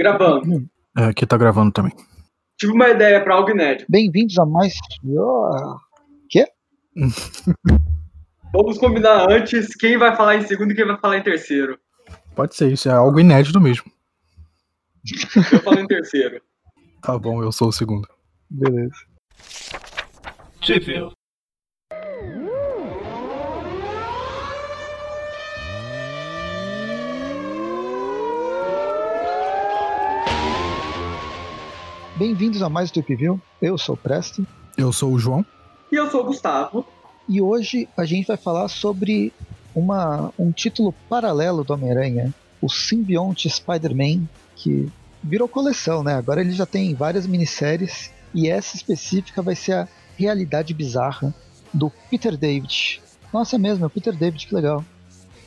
Gravando. É, aqui tá gravando também. Tive uma ideia pra algo inédito. Bem-vindos a mais. Oh. Quê? Vamos combinar antes quem vai falar em segundo e quem vai falar em terceiro. Pode ser, isso é algo inédito mesmo. Eu falo em terceiro. Tá bom, eu sou o segundo. Beleza. Sheffield. Bem-vindos a mais do View. Eu sou o Preston. Eu sou o João. E eu sou o Gustavo. E hoje a gente vai falar sobre uma, um título paralelo do Homem-Aranha, o Symbionte Spider-Man, que virou coleção, né? Agora ele já tem várias minisséries e essa específica vai ser a realidade bizarra do Peter David. Nossa, é mesmo, é o Peter David, que legal.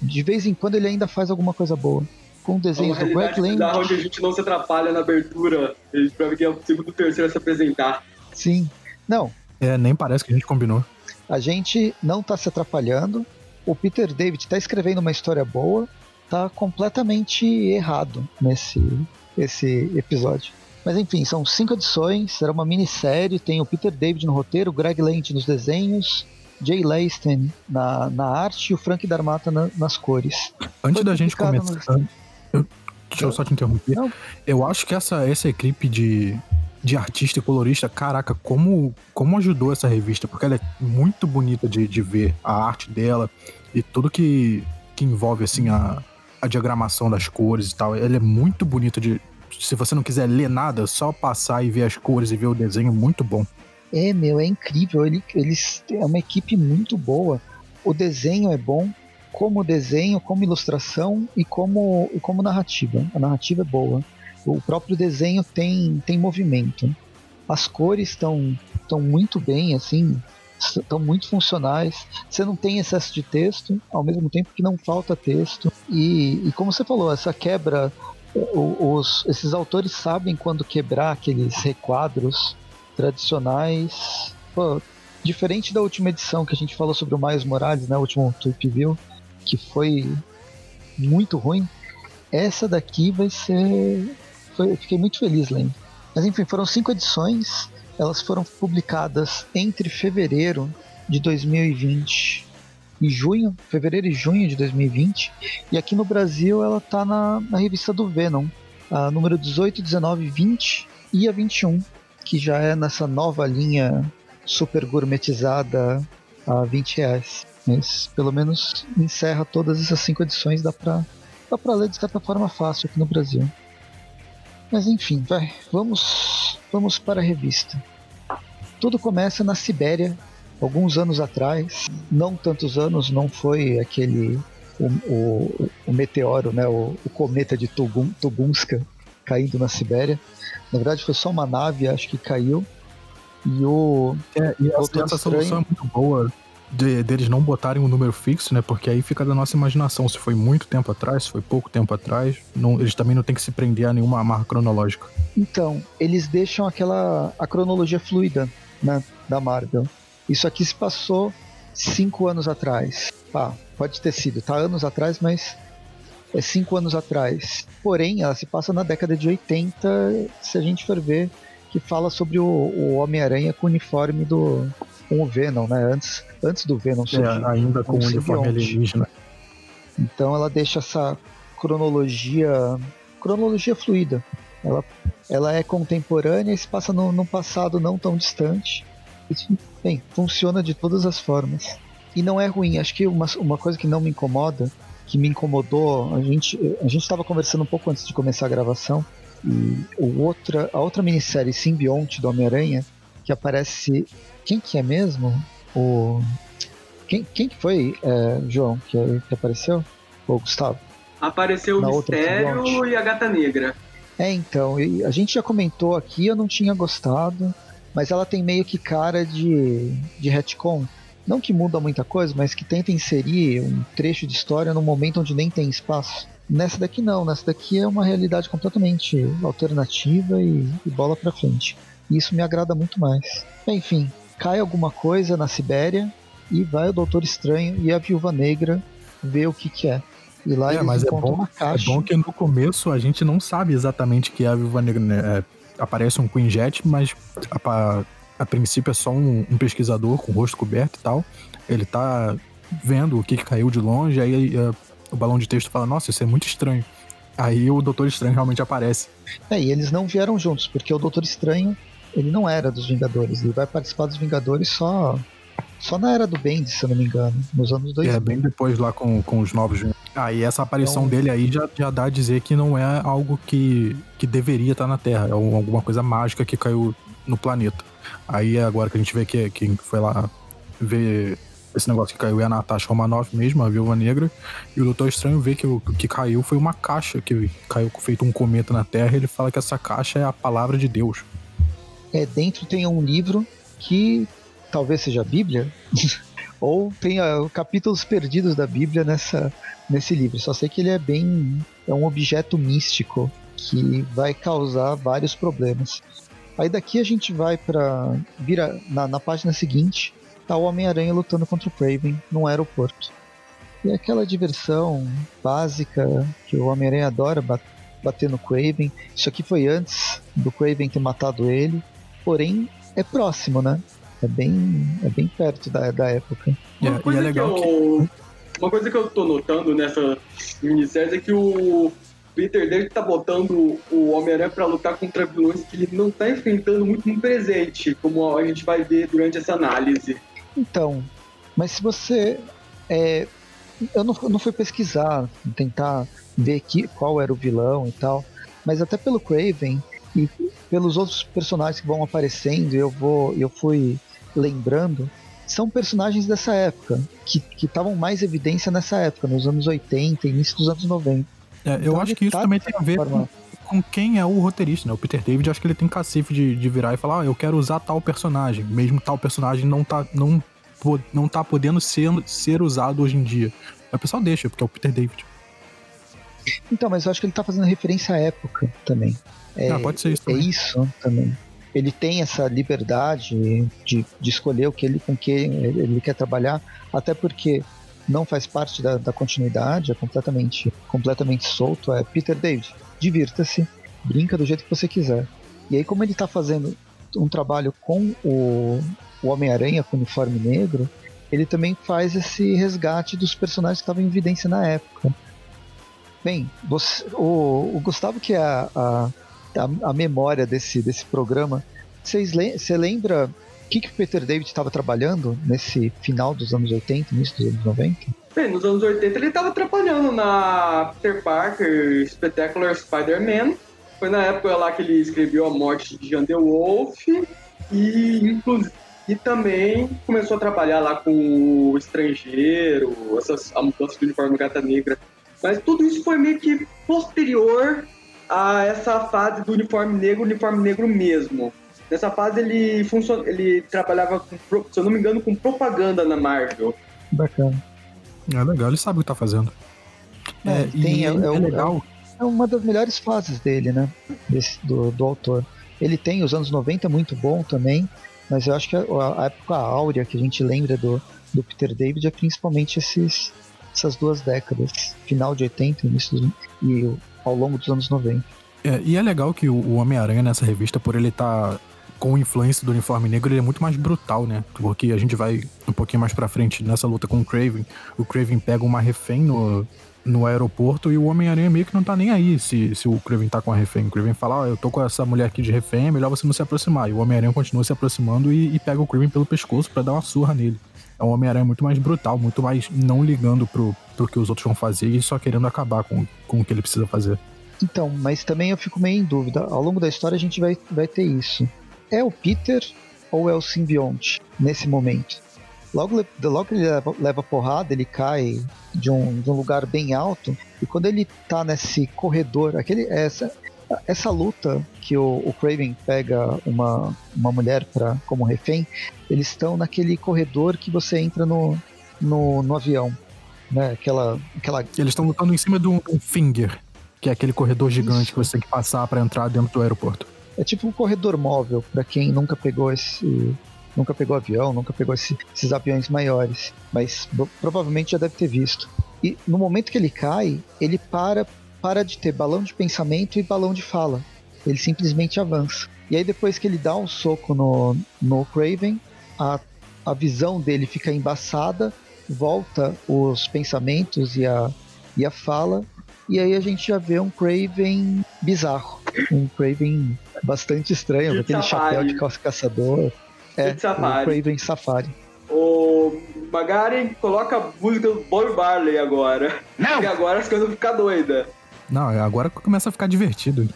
De vez em quando ele ainda faz alguma coisa boa. Com desenhos É do Greg Land. onde a gente não se atrapalha na abertura pra ver quem é o segundo e terceiro a se apresentar. Sim. Não, É, nem parece que a gente combinou. a gente não tá se atrapalhando. O Peter David tá escrevendo uma história boa, tá completamente errado nesse esse episódio. Mas enfim, são cinco edições, será uma minissérie, tem o Peter David no roteiro, o Greg Land nos desenhos, Jay Leisten na, na arte e o Frank Darmata na- nas cores. Antes Foi da gente começar. eu- deixa eu só te interromper. Não. Eu acho que essa, essa equipe de, de artista e colorista, caraca, como, como ajudou essa revista, porque ela é muito bonita de, de ver a arte dela e tudo que, que envolve assim a, a diagramação das cores e tal. Ela é muito bonita de. Se você não quiser ler nada, só passar e ver as cores e ver o desenho, muito bom. É, meu, é incrível. Ele, eles é uma equipe muito boa. O desenho é bom, como desenho, como ilustração e como, e como narrativa. A narrativa é boa. O próprio desenho tem, tem movimento. As cores estão estão muito bem, assim, estão muito funcionais. Você não tem excesso de texto, ao mesmo tempo que não falta texto. E, e como você falou, essa quebra, os, esses autores sabem quando quebrar aqueles requadros tradicionais. Pô, diferente da última edição que a gente falou sobre o Miles Morales, né, o último Tweep View, que foi muito ruim, essa daqui vai ser. Foi, fiquei muito feliz lendo. Mas enfim, foram cinco edições, elas foram publicadas entre fevereiro de 2020 e junho, fevereiro e junho de 2020, e aqui no Brasil ela tá na, na revista do Venom, a número 18, 19, 20 e a 21 que já é nessa nova linha super gourmetizada a 20 reais. Mas pelo menos encerra todas essas cinco edições, dá pra, dá pra ler de certa forma fácil aqui no Brasil. Mas enfim, vai, vamos, vamos para a revista. Tudo começa na Sibéria, alguns anos atrás, não tantos anos, não foi aquele o, o, o meteoro, né, o, o cometa de Tubun, Tubunska caindo na Sibéria. Na verdade foi só uma nave, acho que caiu. E o. É, e essa, solução é muito boa de- deles não botarem um número fixo, né? Porque aí fica da nossa imaginação. Se foi muito tempo atrás, se foi pouco tempo atrás, não- eles também não têm que se prender a nenhuma marca cronológica. Então, eles deixam aquela. a cronologia fluida né, da Marvel. Isso aqui se passou cinco anos atrás. Ah, pode ter sido, tá anos atrás, mas é cinco anos atrás. Porém, ela se passa na década de 80, se a gente for ver, que fala sobre o, o Homem-Aranha com o uniforme do. Com o Venom, né? Antes, antes do Venom surgir. É, ainda com o uniforme alienígena. Então ela deixa essa cronologia cronologia fluida. Ela, ela é contemporânea e se passa no, no passado não tão distante. Isso, bem, funciona de todas as formas. E não é ruim. Acho que uma, uma coisa que não me incomoda, que me incomodou, a gente a gente estava conversando um pouco antes de começar a gravação, e o outra, a outra minissérie Simbionte do Homem-Aranha, que aparece. Quem que é mesmo? O. Quem, quem que foi, é, João, que, que apareceu? O Gustavo? Apareceu Na o Mistério e a Gata Negra. É, então, a gente já comentou aqui, eu não tinha gostado, mas ela tem meio que cara de, de retcon. Não que muda muita coisa, mas que tenta inserir um trecho de história num momento onde nem tem espaço. Nessa daqui não, nessa daqui é uma realidade completamente alternativa e, e bola pra frente. E isso me agrada muito mais. Enfim, cai alguma coisa na Sibéria e vai o Doutor Estranho e a Viúva Negra ver o que que é. E lá É, eles mas é bom, uma é caixa. bom que no começo a gente não sabe exatamente que é a Viúva Negra, né? É, aparece um Queen Jet, mas a, a princípio é só um, um pesquisador com o rosto coberto e tal. Ele tá vendo o que, que caiu de longe, aí é, o balão de texto fala, nossa, isso é muito estranho. Aí o Doutor Estranho realmente aparece. É, e eles não vieram juntos, porque o Doutor Estranho, ele não era dos Vingadores. Ele vai participar dos Vingadores só só na era do Bendis, se eu não me engano, nos anos 2000. É, bem depois lá com, com os novos. Aí essa aparição Então- dele aí já, já dá a dizer que não é algo que, que deveria estar na Terra. É um- alguma coisa mágica que caiu no planeta. Aí é agora que a gente vê que quem foi lá ver esse negócio que caiu é a Natasha Romanoff mesmo, a Viúva Negra. E o Doutor Estranho vê que o o que caiu foi uma caixa que caiu feito um cometa na Terra. E ele fala que essa caixa é a palavra de Deus. É, dentro tem um livro que talvez seja a Bíblia, ou tenha capítulos perdidos da Bíblia nessa, nesse livro. Só sei que ele é bem. é um objeto místico que vai causar vários problemas. Aí daqui a gente vai para vira na, na página seguinte, tá o Homem-Aranha lutando contra o Craven num aeroporto. E aquela diversão básica que o Homem-Aranha adora ba- bater no Craven. Isso aqui foi antes do Craven ter matado ele, porém é próximo, né? É bem, é bem perto da, da época. E é, Uma e coisa é legal que que. eu, Uma coisa que eu tô notando nessa minissérie é que o Peter David tá botando o Homem-Aranha pra lutar contra vilões que ele não tá enfrentando muito no presente, como a gente vai ver durante essa análise. Então, mas se você. é, eu, não, não fui pesquisar, tentar ver que, qual era o vilão e tal, mas até pelo Craven e pelos outros personagens que vão aparecendo, eu vou, eu fui lembrando, são personagens dessa época, que estavam mais evidência nessa época, nos anos 80, início dos anos 90. É, eu Então acho que isso também tem a ver com, com quem é o roteirista, né? O Peter David, acho que ele tem cacife de, de virar e falar, ah, eu quero usar tal personagem, mesmo tal personagem não tá, não, não tá podendo ser, ser usado hoje em dia. Mas o pessoal deixa, porque é o Peter David. Então, mas eu acho que ele tá fazendo referência à época também. É, ah, pode ser isso É também. isso também. Ele tem essa liberdade de, de escolher o que ele, com que ele ele quer trabalhar, até porque não faz parte da, da continuidade, é completamente, completamente solto. É Peter David, divirta-se, brinca do jeito que você quiser. E aí, como ele está fazendo um trabalho com o, o Homem-Aranha com o uniforme negro, ele também faz esse resgate dos personagens que estavam em evidência na época. Bem, você- o, o Gustavo, que é a, a, a, a memória desse, desse programa, você lembra o que, que o Peter David estava trabalhando nesse final dos anos 80, início dos anos 90? Bem, nos anos 80 ele tava trabalhando na Peter Parker Spectacular Spider-Man. Foi na época lá que ele escreveu A Morte de Jean DeWolf. E, inclu- e também começou a trabalhar lá com o Estrangeiro, essas, a mudança do uniforme Gata Negra. Mas tudo isso foi meio que posterior a essa fase do uniforme negro, uniforme negro mesmo. Nessa fase ele, funcion... ele trabalhava, com, se eu não me engano, com propaganda na Marvel. Bacana. É legal, ele sabe o que tá fazendo. É, É, tem- é- é, é legal. É uma das melhores fases dele, né? Desse, do, do autor. Ele tem os anos 90 muito bom também, mas eu acho que a, a época áurea que a gente lembra do, do Peter David é principalmente esses, essas duas décadas, final de 80 início dos, e ao longo dos anos 90. É, e é legal que o, Homem-Aranha nessa revista, por ele estar com influência do uniforme negro, ele é muito mais brutal, né? Porque a gente vai um pouquinho mais pra frente nessa luta com o Craven. O Craven pega uma refém no, no aeroporto e o Homem-Aranha meio que não tá nem aí se, se o Craven tá com a refém. O Craven fala, ó, eu tô com essa mulher aqui de refém, é melhor você não se aproximar. E o Homem-Aranha continua se aproximando e, e pega o Craven pelo pescoço pra dar uma surra nele. É um Homem-Aranha muito mais brutal, muito mais não ligando pro, pro que os outros vão fazer e só querendo acabar com, com o que ele precisa fazer. Então, mas também eu fico meio em dúvida. Ao longo da história a gente vai, vai ter isso. É o Peter ou é o simbionte nesse momento? Logo, logo ele leva, leva porrada, ele cai de um, de um lugar bem alto. E quando ele tá nesse corredor, aquele, essa, essa luta que o, o Craven pega uma, uma mulher pra, como refém, eles estão naquele corredor que você entra no, no, no avião. Né? Aquela, aquela Eles estão lutando em cima de um, um finger, que é aquele corredor gigante Isso. que você tem que passar pra entrar dentro do aeroporto. É tipo um corredor móvel para quem nunca pegou esse. Nunca pegou avião, nunca pegou esse- esses aviões maiores. Mas provavelmente já deve ter visto. E no momento que ele cai, ele para, para de ter balão de pensamento e balão de fala. Ele simplesmente avança. E aí depois que ele dá um soco no, no Craven, a, a visão dele fica embaçada, volta os pensamentos e a, e a fala, e aí a gente já vê um Craven bizarro. Um Craven bastante estranho, aquele safari. chapéu de ca- caçador. É, Safari. o Craven Safari. O Magaren coloca a música do Bob Marley agora. Não! E agora as coisas vão ficar doidas. Não, é agora começa a ficar divertido.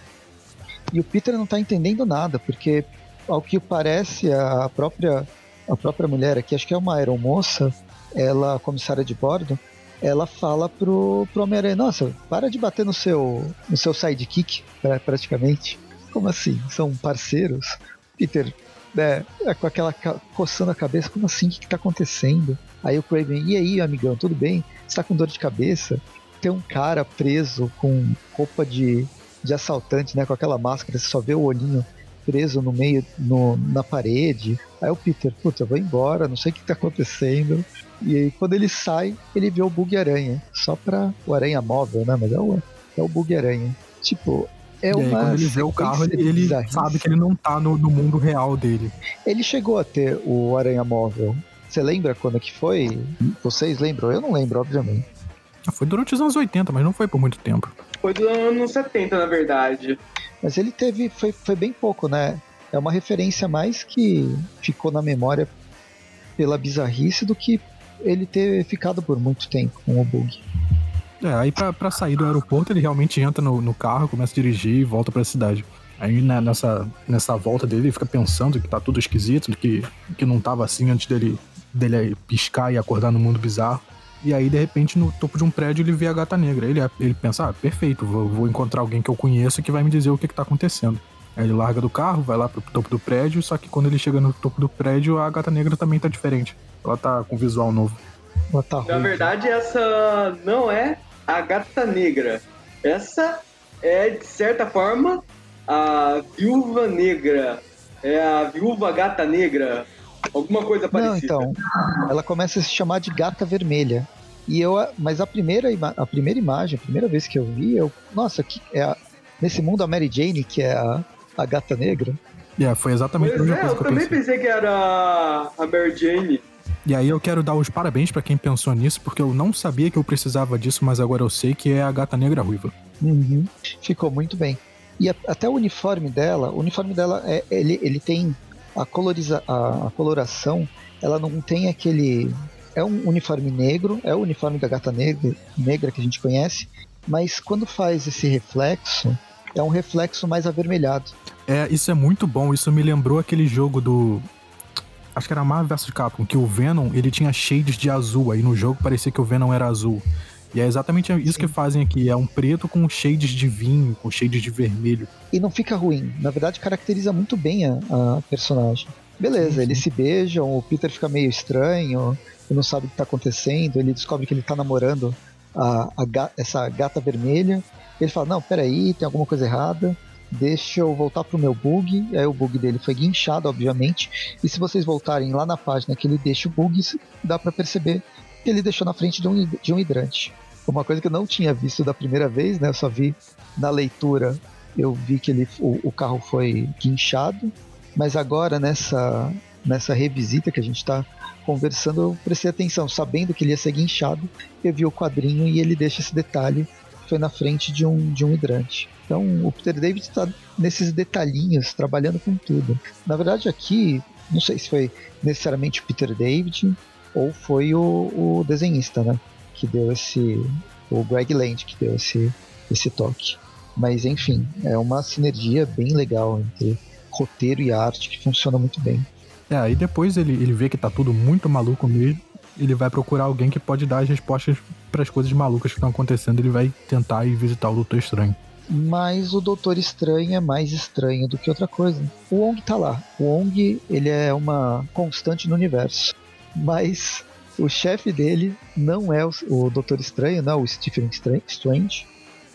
E o Peter não tá entendendo nada, porque ao que parece a própria a própria mulher aqui, acho que é uma aeromoça, ela comissária de bordo, ela fala pro, pro Homem-Aranha, nossa, para de bater no seu no seu sidekick, pra- praticamente. Como assim? São parceiros? Peter, né, é, com aquela coçando a cabeça, como assim? O que, que tá acontecendo? Aí o Craven, e aí, amigão, tudo bem? Você tá com dor de cabeça? Tem um cara preso com roupa de, de assaltante, né? Com aquela máscara, você só vê o olhinho preso no meio, no, na parede. Aí o Peter, puta, eu vou embora, não sei o que tá acontecendo. E aí quando ele sai, ele vê o Bug-Aranha. Só pra o Aranha móvel, né? Mas é o, é o Bug-Aranha. Tipo, é e aí, uma. quando ele vê o carro, ele, sabe que ele não tá no, no mundo real dele. Ele chegou a ter o Aranha móvel. Você lembra quando que foi? Vocês lembram? Eu não lembro, obviamente. Ah, Foi durante os anos 80, mas não foi por muito tempo. Foi do ano 70, na verdade. Mas ele teve. Foi, foi bem pouco, né? É uma referência mais que ficou na memória pela bizarrice do que ele ter ficado por muito tempo com o bug. É, aí pra, pra sair do aeroporto, ele realmente entra no, no carro, começa a dirigir e volta pra cidade. Aí né, nessa, nessa volta dele, ele fica pensando que tá tudo esquisito, que, que não tava assim antes dele, dele piscar e acordar no mundo bizarro. E aí, de repente, no topo de um prédio, ele vê a gata negra. Ele, ele pensa, ah, perfeito, vou, vou encontrar alguém que eu conheço que vai me dizer o que, que tá acontecendo. Aí ele larga do carro, vai lá pro topo do prédio, só que quando ele chega no topo do prédio, a gata negra também tá diferente. Ela tá com visual novo. Ela tá Na ruiva. verdade, essa não é a gata negra. Essa é, de certa forma, a viúva negra. É a viúva gata negra. Alguma coisa Não, parecida. então. Ela começa a se chamar de gata vermelha. E eu, mas a primeira, a primeira imagem, a primeira vez que eu vi, eu, nossa, que é a- nesse mundo a Mary Jane, que é a, a gata negra. É, foi exatamente a Pois mesma é, coisa eu que eu também pensei. pensei que era a Mary Jane. E aí eu quero dar os parabéns pra quem pensou nisso, porque eu não sabia que eu precisava disso, mas agora eu sei que é a gata negra ruiva. Uhum. Ficou muito bem. E a- até o uniforme dela, o uniforme dela é ele, ele tem a coloriza a, a coloração, ela não tem aquele é um uniforme negro, é o uniforme da gata negra, negra que a gente conhece, mas quando faz esse reflexo, é um reflexo mais avermelhado. É, isso é muito bom, isso me lembrou aquele jogo do. Acho que era Marvel vs Capcom, que o Venom ele tinha shades de azul, aí no jogo parecia que o Venom era azul. E é exatamente isso Sim. que fazem aqui, é um preto com shades de vinho, com shades de vermelho. E não fica ruim, na verdade caracteriza muito bem a, a personagem. Beleza, Sim, eles se beijam, o Peter fica meio estranho, ele não sabe o que tá acontecendo, ele descobre que ele tá namorando a, a ga- essa gata vermelha. Ele fala, não, peraí, tem alguma coisa errada, deixa eu voltar pro meu bug. Aí o bug dele foi guinchado, obviamente. E se vocês voltarem lá na página que ele deixa o bug, dá pra perceber que ele deixou na frente de um, de um hidrante. Uma coisa que eu não tinha visto da primeira vez, né? Eu só vi na leitura, eu vi que ele, o, o carro foi guinchado. Mas agora, nessa, nessa revisita que a gente tá conversando, eu prestei atenção, sabendo que ele ia ser guinchado, eu vi o quadrinho e ele deixa esse detalhe foi na frente de um, de um hidrante. Então o Peter David está nesses detalhinhos, trabalhando com tudo. Na verdade, aqui, não sei se foi necessariamente o Peter David ou foi o, o desenhista, né? Que deu esse. O Greg Land que deu esse, esse toque. Mas enfim, é uma sinergia bem legal entre roteiro e arte que funciona muito bem. É, aí depois ele, ele vê que tá tudo muito maluco mesmo, ele vai procurar alguém que pode dar as respostas para as coisas malucas que estão acontecendo, ele vai tentar ir visitar o Doutor Estranho. Mas o Doutor Estranho é mais estranho do que outra coisa. O Wong tá lá. O Wong, ele é uma constante no universo. Mas o chefe dele não é o, o Doutor Estranho, não é o Stephen Stra- Strange.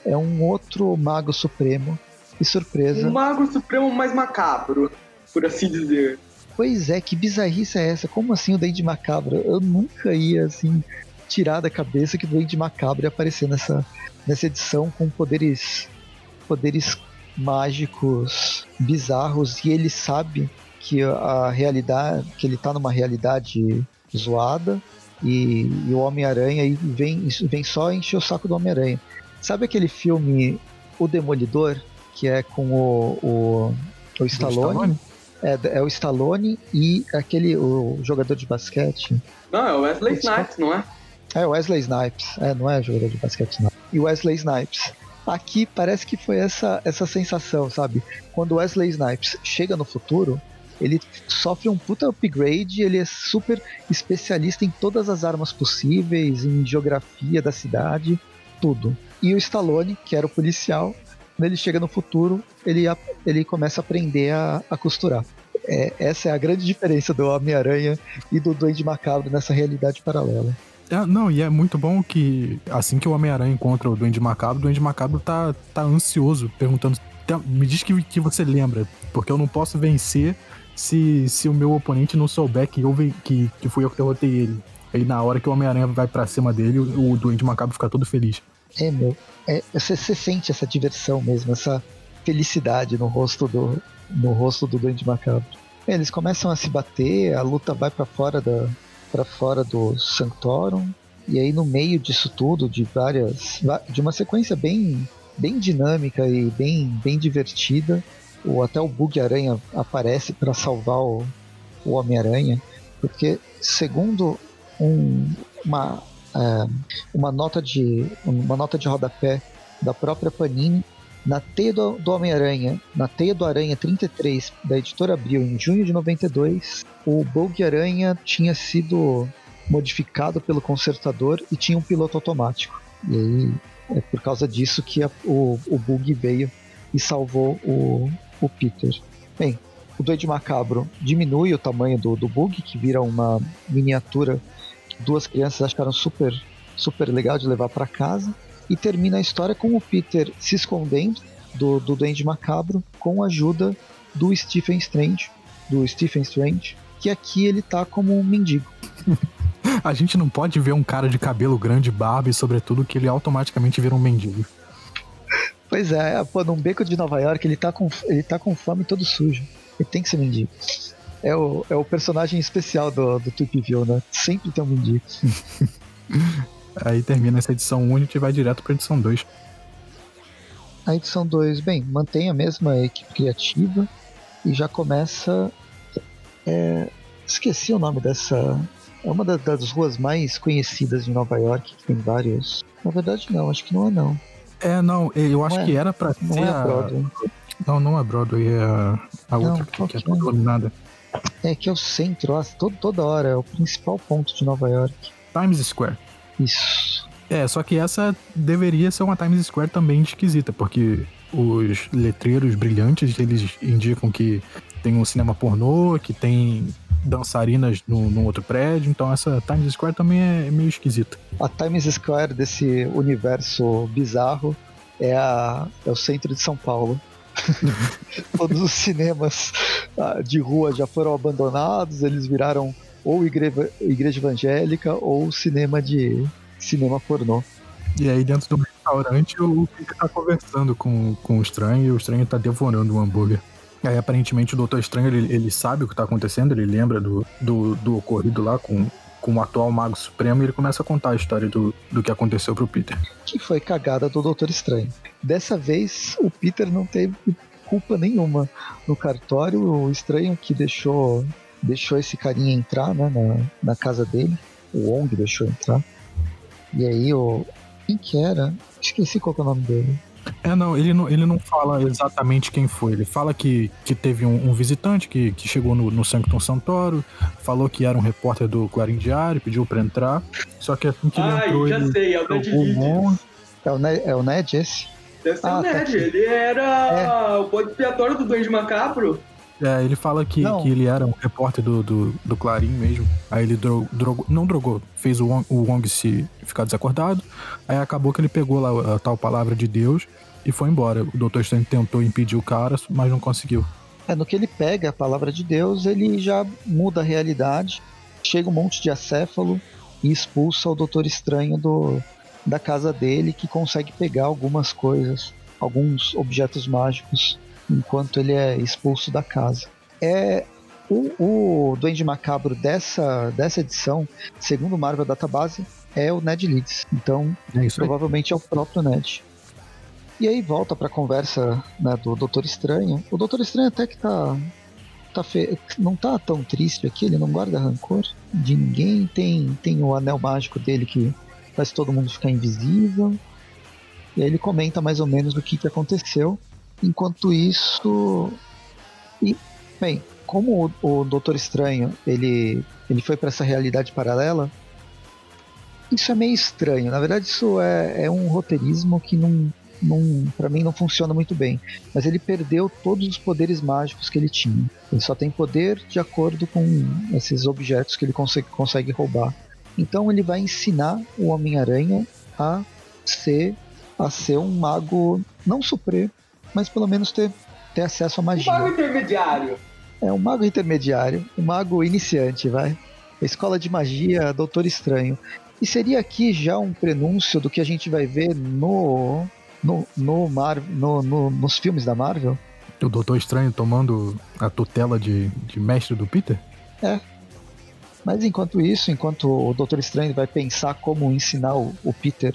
É um outro mago supremo. E surpresa. Um mago supremo mais macabro, por assim dizer. Pois é, que bizarrice é essa? Como assim o Dente Macabro? Eu nunca ia, assim, tirar da cabeça que o Duende Macabro ia aparecer nessa, nessa edição com poderes poderes mágicos bizarros e ele sabe que a realidade que ele tá numa realidade zoada e, e o Homem-Aranha vem, vem só encher o saco do Homem-Aranha. Sabe aquele filme O Demolidor, que é com o, o, o Stallone? É, é o Stallone e aquele o jogador de basquete. Não, é o Wesley Snipes, não é? É, Wesley Snipes. É, não é jogador de basquete, não. E Wesley Snipes. Aqui parece que foi essa, essa sensação, sabe? Quando Wesley Snipes chega no futuro, ele sofre um puta upgrade, ele é super especialista em todas as armas possíveis, em geografia da cidade, tudo. E o Stallone, que era o policial, quando ele chega no futuro, ele, ele começa a aprender a, a costurar. É, essa é a grande diferença do Homem-Aranha e do Duende Macabro nessa realidade paralela. É, não, e é muito bom que assim que o Homem-Aranha encontra o Duende Macabro, o Duende Macabro tá, tá ansioso, perguntando. Me diz que, que você lembra, porque eu não posso vencer se, se o meu oponente não souber que, eu, que, que fui eu que derrotei ele. Aí na hora que o Homem-Aranha vai para cima dele, o, o Duende Macabro fica todo feliz. É, meu. É, você, sente essa diversão mesmo, essa felicidade no rosto do, no rosto do Duende Macabro. É, eles começam a se bater, a luta vai para fora da para fora do Sanctorum e aí no meio disso tudo, de várias de uma sequência bem bem dinâmica e bem bem divertida, o, até o Bug Aranha aparece para salvar o, o Homem-Aranha, porque segundo um, uma, é, uma nota de uma nota de rodapé da própria Panini, na teia do, do Homem-Aranha, na teia do Aranha 33 da editora Abril em junho de 92, o Bug Aranha tinha sido modificado pelo consertador e tinha um piloto automático. E aí é por causa disso que a, o, o Bug veio e salvou o, o Peter. Bem, o Duende Macabro diminui o tamanho do, do bug, que vira uma miniatura que duas crianças acharam super, super legal de levar para casa. E termina a história com o Peter se escondendo do, do Duende Macabro com a ajuda do Stephen Strange, do Stephen Strange, que aqui ele tá como um mendigo. a gente não pode ver um cara de cabelo grande, barba e sobretudo que ele automaticamente vira um mendigo. Pois é, pô, num beco de Nova York, ele tá com, ele tá com fome todo sujo. Ele tem que ser mendigo. É o, é o personagem especial do, do Tweep View, né? Sempre tem um mendigo. Aí termina essa edição única e vai direto pra edição 2. A edição 2, bem, mantém a mesma equipe criativa e já começa. É, esqueci o nome dessa. É uma das, das ruas mais conhecidas de Nova York, que tem vários. Na verdade, não, acho que não é não. É, não, eu acho é, que era pra não ser é a Broadway. Não, não é Broadway, é a, a não, outra que, que é, é dominada. É que é o centro, todo, toda hora, é o principal ponto de Nova York. Times Square. Isso. É, só que essa deveria ser uma Times Square também esquisita, porque os letreiros brilhantes, eles indicam que tem um cinema pornô, que tem dançarinas no, no, outro prédio, então essa Times Square também é meio esquisita. A Times Square desse universo bizarro é, a, é o centro de São Paulo. Todos os cinemas ah, de rua já foram abandonados, eles viraram ou igreja, igreja evangélica ou cinema de cinema pornô. E aí dentro do restaurante o Peter tá conversando com, com o estranho e o estranho tá devorando um hambúrguer. Aí aparentemente o Doutor Estranho ele, ele sabe o que tá acontecendo, ele lembra do, do, do ocorrido lá com, com o atual Mago Supremo e ele começa a contar a história do, do que aconteceu pro Peter. Que foi cagada do Doutor Estranho. Dessa vez o Peter não teve culpa nenhuma no cartório, o estranho que deixou deixou esse carinha entrar né, na, na casa dele, o Wong deixou entrar. E aí o. Quem que era? Esqueci qual é o nome dele. É, não, ele não, ele não fala exatamente quem foi. Ele fala que, que teve um, um visitante que, que chegou no, no Sanctum Santoro, falou que era um repórter do Clarim Diário, pediu pra entrar. Só que assim que ele Ai, entrou, já ele sei, é o Ned Leeds. É o Ned, é o Ned esse? Deve ser ah, o tá Ned, tá ele era é. o bode expiatório do Duende Macabro. É, ele fala que, que ele era um repórter do, do, do Clarim mesmo. Aí ele drogou, não drogou, fez o Wong, o Wong se ficar desacordado. Aí acabou que ele pegou lá a tal palavra de Deus e foi embora. O Dr. Strange tentou impedir o cara, mas não conseguiu. É, no que ele pega a palavra de Deus, ele já muda a realidade. Chega um monte de acéfalo e expulsa o Doutor Estranho do, da casa dele, que consegue pegar algumas coisas, alguns objetos mágicos, enquanto ele é expulso da casa. É o, o Duende Macabro dessa, dessa edição, segundo o Marvel Database, é o Ned Leeds. Então, é provavelmente é o próprio Ned. E aí volta para a conversa né, do Doutor Estranho. O Doutor Estranho até que tá, tá fe... não tá tão triste aqui, ele não guarda rancor de ninguém. Tem, tem o anel mágico dele que faz todo mundo ficar invisível. E aí ele comenta mais ou menos o que, que aconteceu. Enquanto isso. E, bem, como o, o Doutor Estranho ele, ele foi para essa realidade paralela, isso é meio estranho. Na verdade, isso é, é um roteirismo que não, não para mim não funciona muito bem. Mas ele perdeu todos os poderes mágicos que ele tinha. Ele só tem poder de acordo com esses objetos que ele consegue, consegue roubar. Então ele vai ensinar o Homem-Aranha a ser a ser um mago não supremo, mas pelo menos ter, ter acesso à magia. Um mago intermediário. É um mago intermediário, um mago iniciante, vai. Escola de Magia Doutor Estranho. E seria aqui já um prenúncio do que a gente vai ver no no, no, Mar, no, no nos filmes da Marvel. O Doutor Estranho tomando a tutela de, de mestre do Peter? É. Mas enquanto isso, enquanto o Doutor Estranho vai pensar como ensinar o, o Peter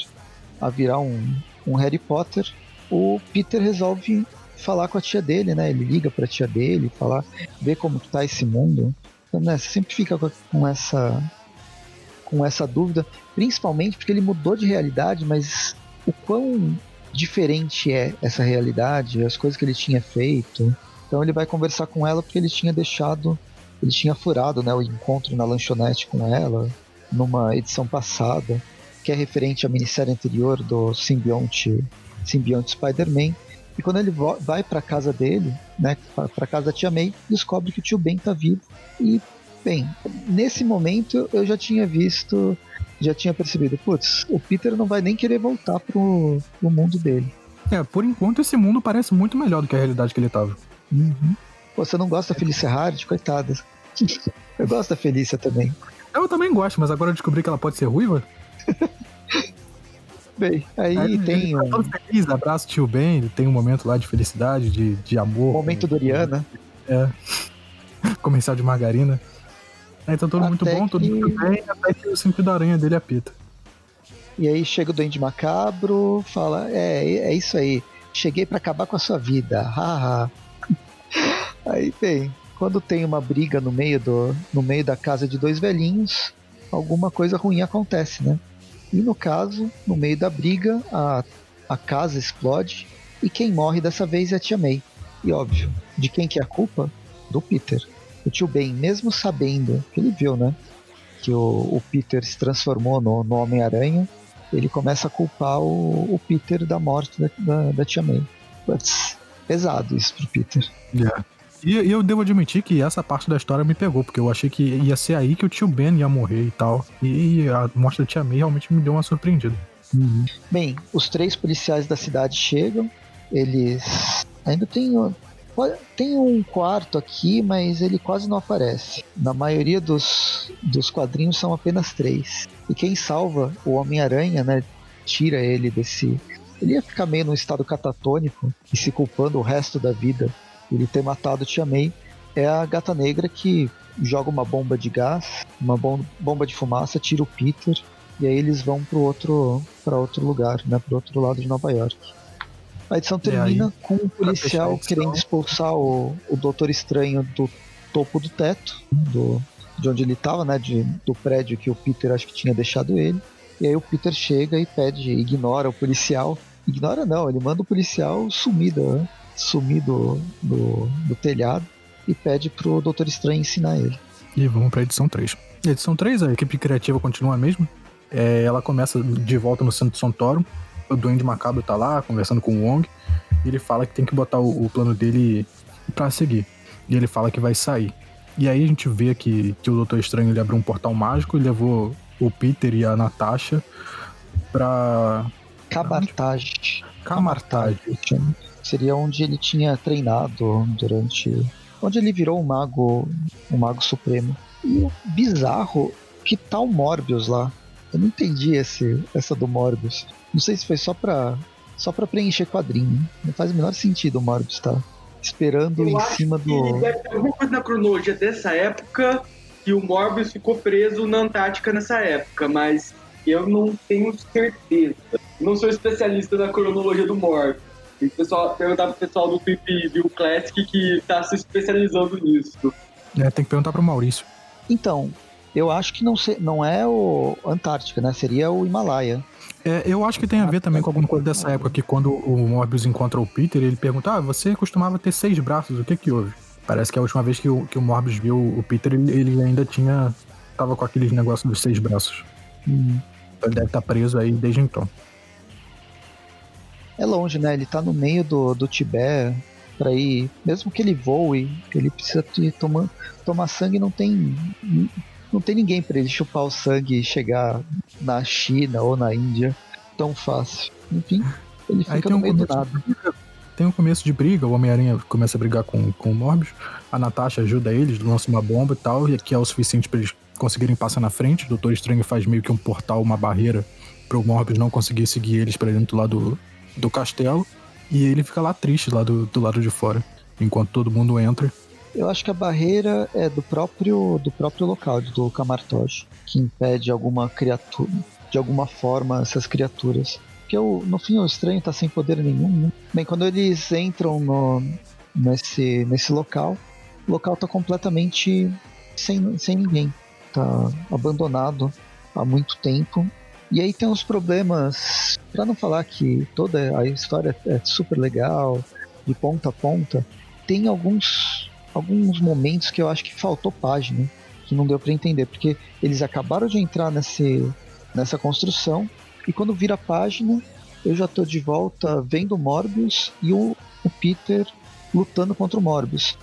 a virar um, um Harry Potter, o Peter resolve falar com a tia dele, né? Ele liga pra tia dele, falar, ver como tá esse mundo. Então, né, sempre fica com essa com essa dúvida, principalmente porque ele mudou de realidade, mas o quão diferente é essa realidade, as coisas que ele tinha feito. Então ele vai conversar com ela porque ele tinha deixado, ele tinha furado, né, o encontro na lanchonete com ela numa edição passada, que é referente à minissérie anterior do simbionte, simbionte Spider-Man. E quando ele vai para casa dele, né, para casa da tia May, descobre que o tio Ben tá vivo. E, bem, nesse momento eu já tinha visto, já tinha percebido, putz, o Peter não vai nem querer voltar pro, pro mundo dele. É, por enquanto esse mundo parece muito melhor do que a realidade que ele tava. Uhum. Você não gosta da Felícia Hard? Coitada. Eu gosto da Felícia também. Eu também gosto, mas agora eu descobri que ela pode ser ruiva. Bem, aí, aí tem tá um. Todo feliz, abraço tio Ben, ele tem um momento lá de felicidade, de, de amor. Momento Doriana. É. Comercial de margarina. Aí tá tudo até muito bom, tudo muito bem, até que o sentido da aranha dele apita. E aí chega o Duende Macabro, fala: É, é isso aí, cheguei para acabar com a sua vida, haha. aí, bem, quando tem uma briga no meio, do, no meio da casa de dois velhinhos, alguma coisa ruim acontece, né? E no caso, no meio da briga, a, a casa explode e quem morre dessa vez é a Tia May. E óbvio, de quem que é a culpa? Do Peter. O tio Ben, mesmo sabendo que ele viu, né? Que o, o Peter se transformou no, no Homem-Aranha, ele começa a culpar o, o Peter da morte da, da, da Tia May. Pesado isso pro Peter. Yeah. E, e, eu devo admitir que essa parte da história me pegou, porque eu achei que ia ser aí que o tio Ben ia morrer e tal. E a morte da tia May realmente me deu uma surpreendida. Uhum. Bem, os três policiais da cidade chegam, eles ainda tem tem um quarto aqui, mas ele quase não aparece. Na maioria dos, dos quadrinhos são apenas três. E quem salva o Homem-Aranha, né? Tira ele desse. Ele ia ficar meio num estado catatônico e se culpando o resto da vida ele ter matado Tia May, é a gata negra que joga uma bomba de gás, uma bomba de fumaça, tira o Peter e aí eles vão para outro para outro lugar, né, para outro lado de Nova York. A edição termina aí, com um policial querendo expulsar o, o Doutor Estranho do topo do teto, do, de onde ele estava, né, de, do prédio que o Peter acho que tinha deixado ele. E aí o Peter chega e pede, ignora o policial. Ignora não, ele manda o policial sumido? Sumir do, do, do telhado e pede pro Doutor Estranho ensinar ele. E vamos pra edição 3. edição 3, a equipe criativa continua a mesma. É, ela começa de volta no centro de Santoro. O Duende Macabro tá lá conversando com o Wong. E ele fala que tem que botar o, o plano dele para seguir. E ele fala que vai sair. E aí a gente vê que, que o Doutor Estranho ele abriu um portal mágico e levou o Peter e a Natasha pra. Cabartage. Camartage seria onde ele tinha treinado durante. onde ele virou um mago. um mago supremo. E o bizarro que tá o Morbius lá. Eu não entendi esse, essa do Morbius. Não sei se foi só pra, só pra preencher quadrinho. Não faz o menor sentido o Morbius tá esperando Eu em cima do. deve ter alguma coisa na cronologia dessa época que o Morbius ficou preso na Antártica nessa época, mas eu não tenho certeza. Não sou especialista na cronologia do Morbius. Tem que pessoal, perguntar pro pessoal do Trip View Classic que tá se especializando nisso. É, tem que perguntar pro Maurício. Então, eu acho que não, se, não é o Antártica, né? Seria o Himalaia. É, eu acho que tem a ver também com alguma coisa dessa época, que quando o Morbius encontra o Peter, ele pergunta: Ah, você costumava ter seis braços, o que que houve? Parece que a última vez que o, que o Morbius viu o Peter, ele, ele ainda tinha. tava com aqueles negócios dos seis braços. Hum. Ele deve estar preso aí desde então. É longe, né? Ele tá no meio do, do Tibete pra ir. Mesmo que ele voe, ele precisa tomar, tomar sangue, não tem. Não tem ninguém pra ele chupar o sangue e chegar na China ou na Índia tão fácil. Enfim, ele fica no um meio do nada. briga, tem um começo de briga, o Homem-Aranha começa a brigar com, com o Morbius, a Natasha ajuda eles, lança uma bomba e tal, e que é o suficiente pra eles conseguirem passar na frente. O Doutor Estranho faz meio que um portal, uma barreira, pro Morbius não conseguir seguir eles pra dentro do, do castelo. E ele fica lá triste, lá do, do lado de fora, enquanto todo mundo entra. Eu acho que a barreira é do próprio do próprio local, do Camartoge, que impede alguma criatura, de alguma forma, essas criaturas. Porque no fim o estranho tá sem poder nenhum, né? Bem, quando eles entram no, nesse, nesse local, o local tá completamente sem, sem ninguém. Tá abandonado há muito tempo. E aí tem uns problemas, para não falar que toda a história é super legal, de ponta a ponta, tem alguns alguns momentos que eu acho que faltou página, que não deu para entender, porque eles acabaram de entrar nesse, nessa construção e quando vira a página, eu já tô de volta vendo Morbius e o, o Peter lutando contra o Morbius.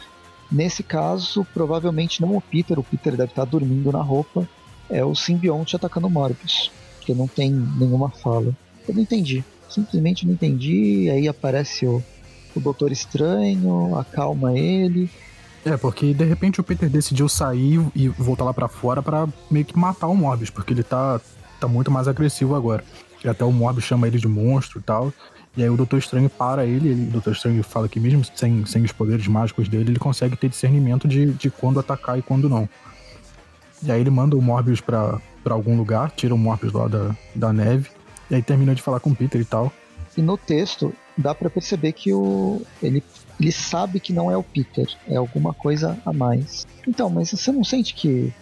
Nesse caso, provavelmente não o Peter, o Peter deve estar dormindo na roupa, é o simbionte atacando o Morbius, porque não tem nenhuma fala. Eu não entendi, simplesmente não entendi, aí aparece o, o Doutor Estranho, acalma ele, É, porque de repente o Peter decidiu sair e voltar lá pra fora pra meio que matar o Morbius, porque ele tá, tá muito mais agressivo agora. E até o Morbius chama ele de monstro e tal. E aí o Doutor Estranho para ele, ele o Doutor Estranho fala que mesmo sem, sem os poderes mágicos dele, ele consegue ter discernimento de, de quando atacar e quando não. E aí ele manda o Morbius pra, pra algum lugar, tira o Morbius lá da, da neve, e aí termina de falar com o Peter e tal. E no texto dá pra perceber que o ele, ele sabe que não é o Peter, é alguma coisa a mais. Então, mas você não sente que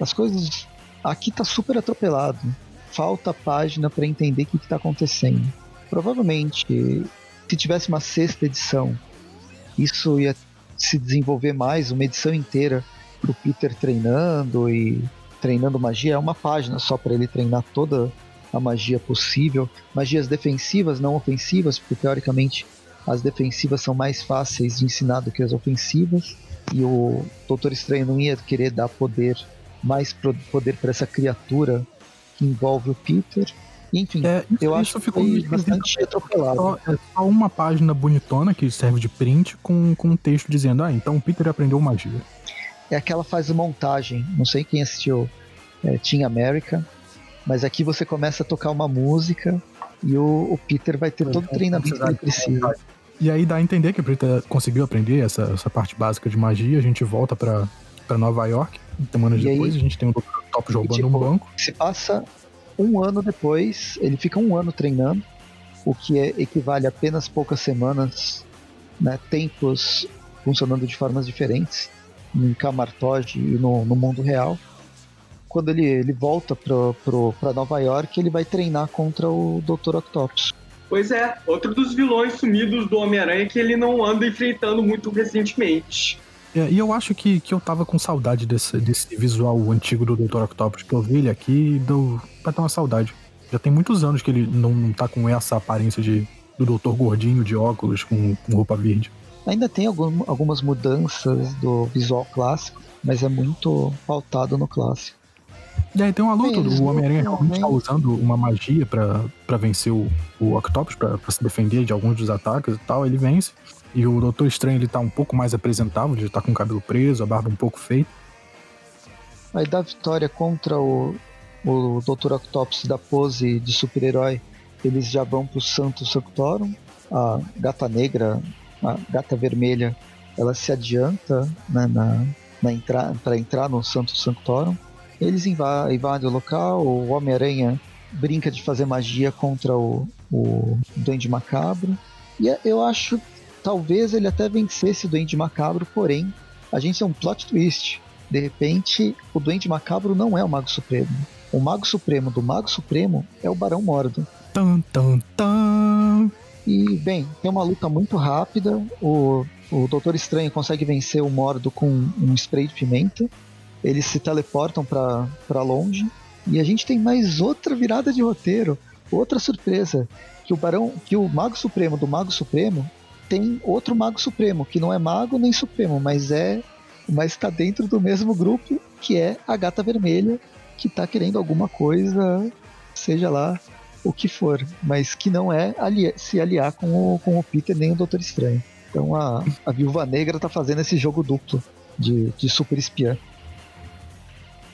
as coisas aqui tá super atropelado. Falta página pra entender o que, que tá acontecendo. Provavelmente, se tivesse uma sexta edição, isso ia se desenvolver mais, uma edição inteira pro Peter treinando e treinando magia. É uma página só pra ele treinar toda a magia possível, magias defensivas, não ofensivas, porque teoricamente as defensivas são mais fáceis de ensinar do que as ofensivas, e o Doutor Estranho não ia querer dar poder, mais poder para essa criatura que envolve o Peter. Enfim, É, isso- eu acho que ficou foi bastante atropelado. Só- é só uma página bonitona que serve de print com, com um texto dizendo: Ah, então o Peter aprendeu magia. É aquela fase montagem, não sei quem assistiu é, Team America, mas aqui você começa a tocar uma música e o, o Peter vai ter todo o treinamento que ele precisa. E aí dá a entender que o Peter conseguiu aprender essa, essa parte básica de magia. A gente volta pra Nova York. Semanas E aí- depois, a gente tem Dr. Top roubando tipo, um banco. Se passa um ano depois, ele fica um ano treinando, o que é, equivale a apenas poucas semanas, né, tempos funcionando de formas diferentes, em Camartoge e no, no mundo real. Quando ele, ele volta para Nova York, ele vai treinar contra o Dr. Octopus. Pois é, outro dos vilões sumidos do Homem-Aranha que ele não anda enfrentando muito recentemente. É, e eu acho que, que eu tava com saudade desse, desse visual antigo do Dr. Octopus, que eu vi ele aqui e deu pra ter uma saudade. Já tem muitos anos que ele não, não tá com essa aparência de, do Doutor Gordinho de óculos com, com roupa verde. Ainda tem algum, algumas mudanças do visual clássico, mas é muito pautado no clássico. E aí tem uma luta, Eles o Homem-Aranha realmente tá né? usando uma magia pra vencer o, o Octopus, pra se defender de alguns dos ataques e tal, ele vence. E o Doutor Estranho, ele tá um pouco mais apresentável, ele tá com o cabelo preso, a barba um pouco feita. Aí dá vitória contra o, o Dr. Octopus da pose de super-herói, eles já vão pro Santo Sanctorum. A gata negra, a gata vermelha, ela se adianta né, na, na entra para entrar no Santo Sanctorum. Eles invadem o local, o Homem-Aranha brinca de fazer magia contra o, o Duende Macabro. E é, eu acho talvez ele até vencesse o Duende Macabro, porém a gente tem um plot twist. De repente, o Duende Macabro não é o Mago Supremo. O Mago Supremo do Mago Supremo é o Barão Mordo. Tan, tan, tan. E, bem, tem uma luta muito rápida. O, o Doutor Estranho consegue vencer o Mordo com um spray de pimenta. Eles se teleportam para longe. E a gente tem mais outra virada de roteiro, outra surpresa. Que o Barão, que o Mago Supremo do Mago Supremo tem outro Mago Supremo, que não é Mago nem Supremo, mas é. Mas está dentro do mesmo grupo, que é a Gata Vermelha, que está querendo alguma coisa, seja lá o que for, mas que não é aliar, se aliar com o, com o Peter nem o Doutor Estranho. Então a, a Viúva Negra tá fazendo esse jogo duplo de, de super espiã.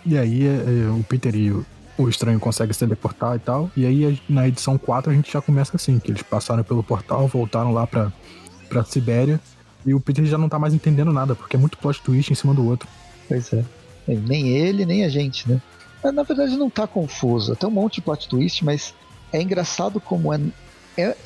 E aí é, é, o Peter e o, o Estranho conseguem se teleportar e tal. E aí na edição 4 a gente já começa assim, que eles passaram pelo portal, voltaram lá pra, pra Sibéria. E o Peter já não tá mais entendendo nada, porque é muito plot twist em cima do outro. Pois é. Nem ele, nem a gente, né? Na verdade não tá confuso. Tem um monte de plot twist, mas é engraçado como é, é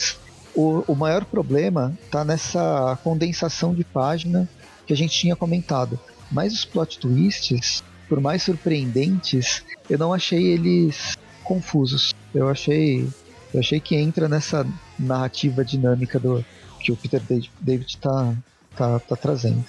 o, o maior problema tá nessa condensação de página que a gente tinha comentado. Mas os plot twists, por mais surpreendentes, eu não achei eles confusos. Eu achei, eu achei que entra nessa narrativa dinâmica do que o Peter David tá, tá, tá trazendo.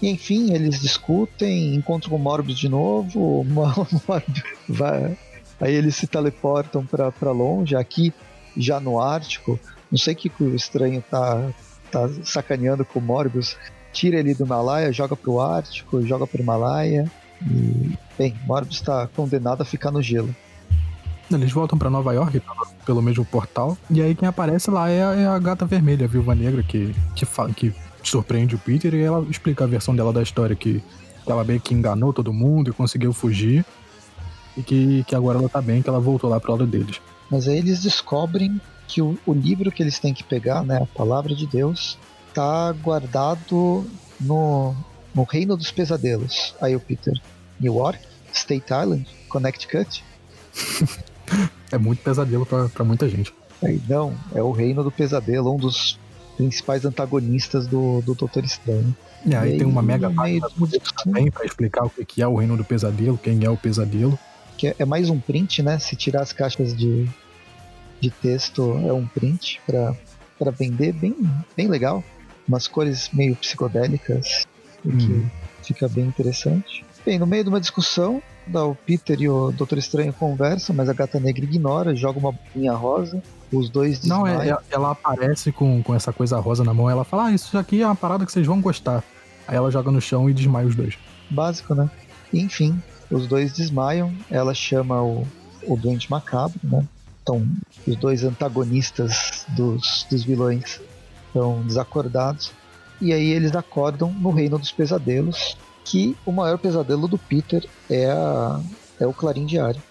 E enfim, eles discutem, encontram o Morbius de novo, o Morbius vai, aí eles se teleportam para longe, aqui já no Ártico. Não sei que o estranho tá, tá sacaneando com o Morbius. Tira ele do Himalaia, joga pro Ártico, joga pro Himalaia. E, bem, Morbius está condenado a ficar no gelo. Eles voltam para Nova York pelo mesmo portal. E aí quem aparece lá é a, é a gata vermelha, a viúva negra, que, que, fala, que surpreende o Peter e ela explica a versão dela da história que ela meio que enganou todo mundo e conseguiu fugir. E que, que agora ela tá bem, que ela voltou lá pro lado deles. Mas aí eles descobrem que o, o livro que eles têm que pegar, né, a palavra de Deus, tá guardado no, no Reino dos Pesadelos. Aí o Peter, New York, State Island, Connecticut. é muito pesadelo para muita gente. Aí não, é o Reino do Pesadelo, um dos principais antagonistas do, do Doutor Estranho. É, aí, aí tem uma mega página também para explicar o que é o Reino do Pesadelo, quem é o Pesadelo. Que é, é mais um print, né? Se tirar as caixas de, de texto, é um print para vender, bem, bem legal. Umas cores meio psicodélicas, hum. que uhum. fica bem interessante. Bem, no meio de uma discussão, o Peter e o Doutor Estranho conversam, mas a Gata Negra ignora, joga uma bolinha rosa os dois desmaiam. Não, é, ela aparece com, com essa coisa rosa na mão. Ela fala: Ah, isso aqui é uma parada que vocês vão gostar. Aí ela joga no chão e desmaia os dois. Básico, né? Enfim, os dois desmaiam. Ela chama o, o Doente Macabro, né? Então, os dois antagonistas dos, dos vilões estão desacordados. E aí eles acordam no Reino dos Pesadelos, que o maior pesadelo do Peter é, a, é o Clarim Diário.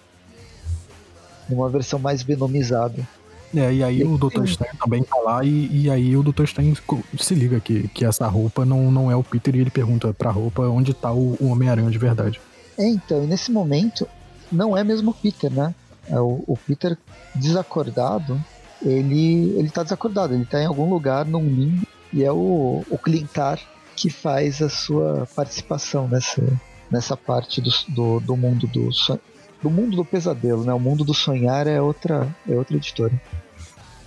Numa versão mais venomizada. É, e aí o Dr. Estranho também tá lá, e, e aí o Dr. Estranho se liga que, que essa roupa não, não é o Peter, e ele pergunta pra roupa onde tá o, o Homem-Aranha de verdade. É, então, e nesse momento, não é mesmo o Peter, né? É o, o Peter desacordado, ele, ele tá desacordado, ele tá em algum lugar num limbo, e é o, o Clintar que faz a sua participação nessa, nessa parte do, do, do mundo do, do mundo do pesadelo, né? O mundo do sonhar é outra, é outra editora.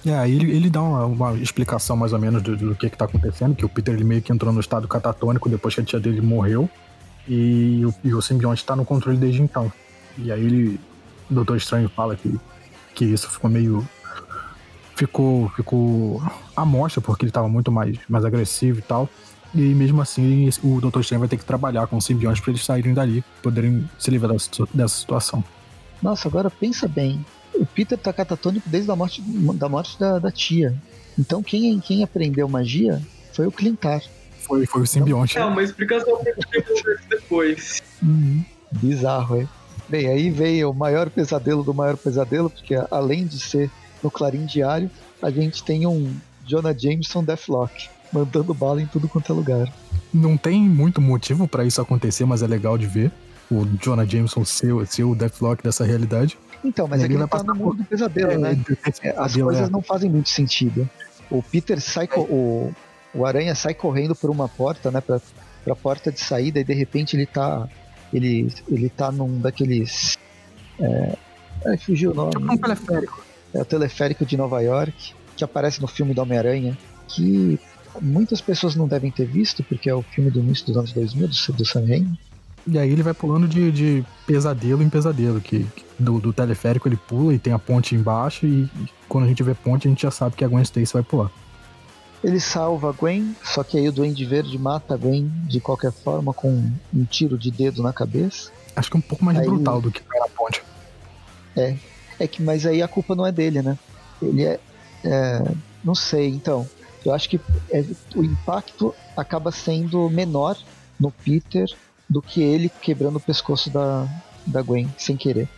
É, ele, ele dá uma, uma, explicação mais ou menos do, do que está acontecendo, que o Peter ele meio que entrou no estado catatônico depois que a tia dele morreu, e o, e o simbionte está no controle desde então. E aí ele, o Doutor Estranho fala que, que isso ficou meio... Ficou, ficou à mostra, porque ele estava muito mais, mais agressivo e tal. E mesmo assim, o Doutor Estranho vai ter que trabalhar com os simbiontes para eles saírem dali, poderem se livrar dessa situação. Nossa, agora pensa bem o Peter tá catatônico desde a morte, da morte da, da tia. Então quem, quem aprendeu magia foi o Clintar. Foi, foi o simbionte. É, uma explicação que eu depois. Uhum. Bizarro, é. Bem, aí veio o maior pesadelo do maior pesadelo, porque além de ser no Clarim Diário, a gente tem um Jonah Jameson Deathlock, mandando bala em tudo quanto é lugar. Não tem muito motivo para isso acontecer, mas é legal de ver o Jonah Jameson ser, ser o Deathlock dessa realidade. Então, mas E é que ele ele tá no mundo do pesadelo, É, né? É, as pesadelo, coisas é. não fazem muito sentido. O Peter sai, co- o, o Aranha sai correndo por uma porta, né, pra, pra porta de saída e de repente ele tá, ele, ele tá num daqueles, é, ai, fugiu o nome, Tipo um teleférico. é o teleférico de Nova York, que aparece no filme do Homem-Aranha, que muitas pessoas não devem ter visto, porque é o filme do início dos anos 2000, do, do Sam Raimi. E aí ele vai pulando de, de pesadelo em pesadelo, que, que do, do teleférico ele pula e tem a ponte embaixo e, e quando a gente vê ponte a gente já sabe que a Gwen Stacy vai pular. Ele salva a Gwen, só que aí o Duende Verde mata a Gwen de qualquer forma com um tiro de dedo na cabeça. Acho que é um pouco mais Aí- brutal do que na ponte. É que, mas aí a culpa não é dele, né? Ele é, é, não sei. Então, eu acho que é- o impacto acaba sendo menor no Peter do que ele quebrando o pescoço da, da Gwen sem querer.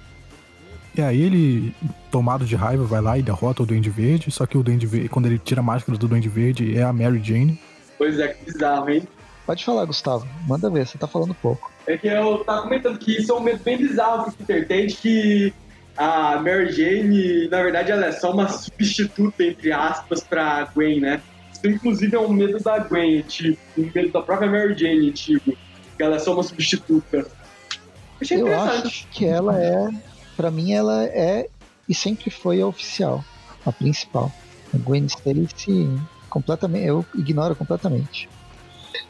E aí ele, tomado de raiva, vai lá e derrota o Duende Verde, só que o Duende Verde, quando ele tira a máscara do Duende Verde, é a Mary Jane. Pois é, que bizarro, hein? Pode falar, Gustavo. Manda ver, você tá falando pouco. É que eu tava comentando que isso é um medo bem bizarro que Peter tem de que a Mary Jane, na verdade, ela é só uma substituta, entre aspas, pra Gwen, né? Isso, inclusive, é um medo da Gwen, tipo, um medo da própria Mary Jane, tipo, que ela é só uma substituta. Achei Eu interessante. acho que ela é, Pra mim, ela é e sempre foi a oficial, a principal. A Gwen Stacy, completamente, eu ignoro completamente.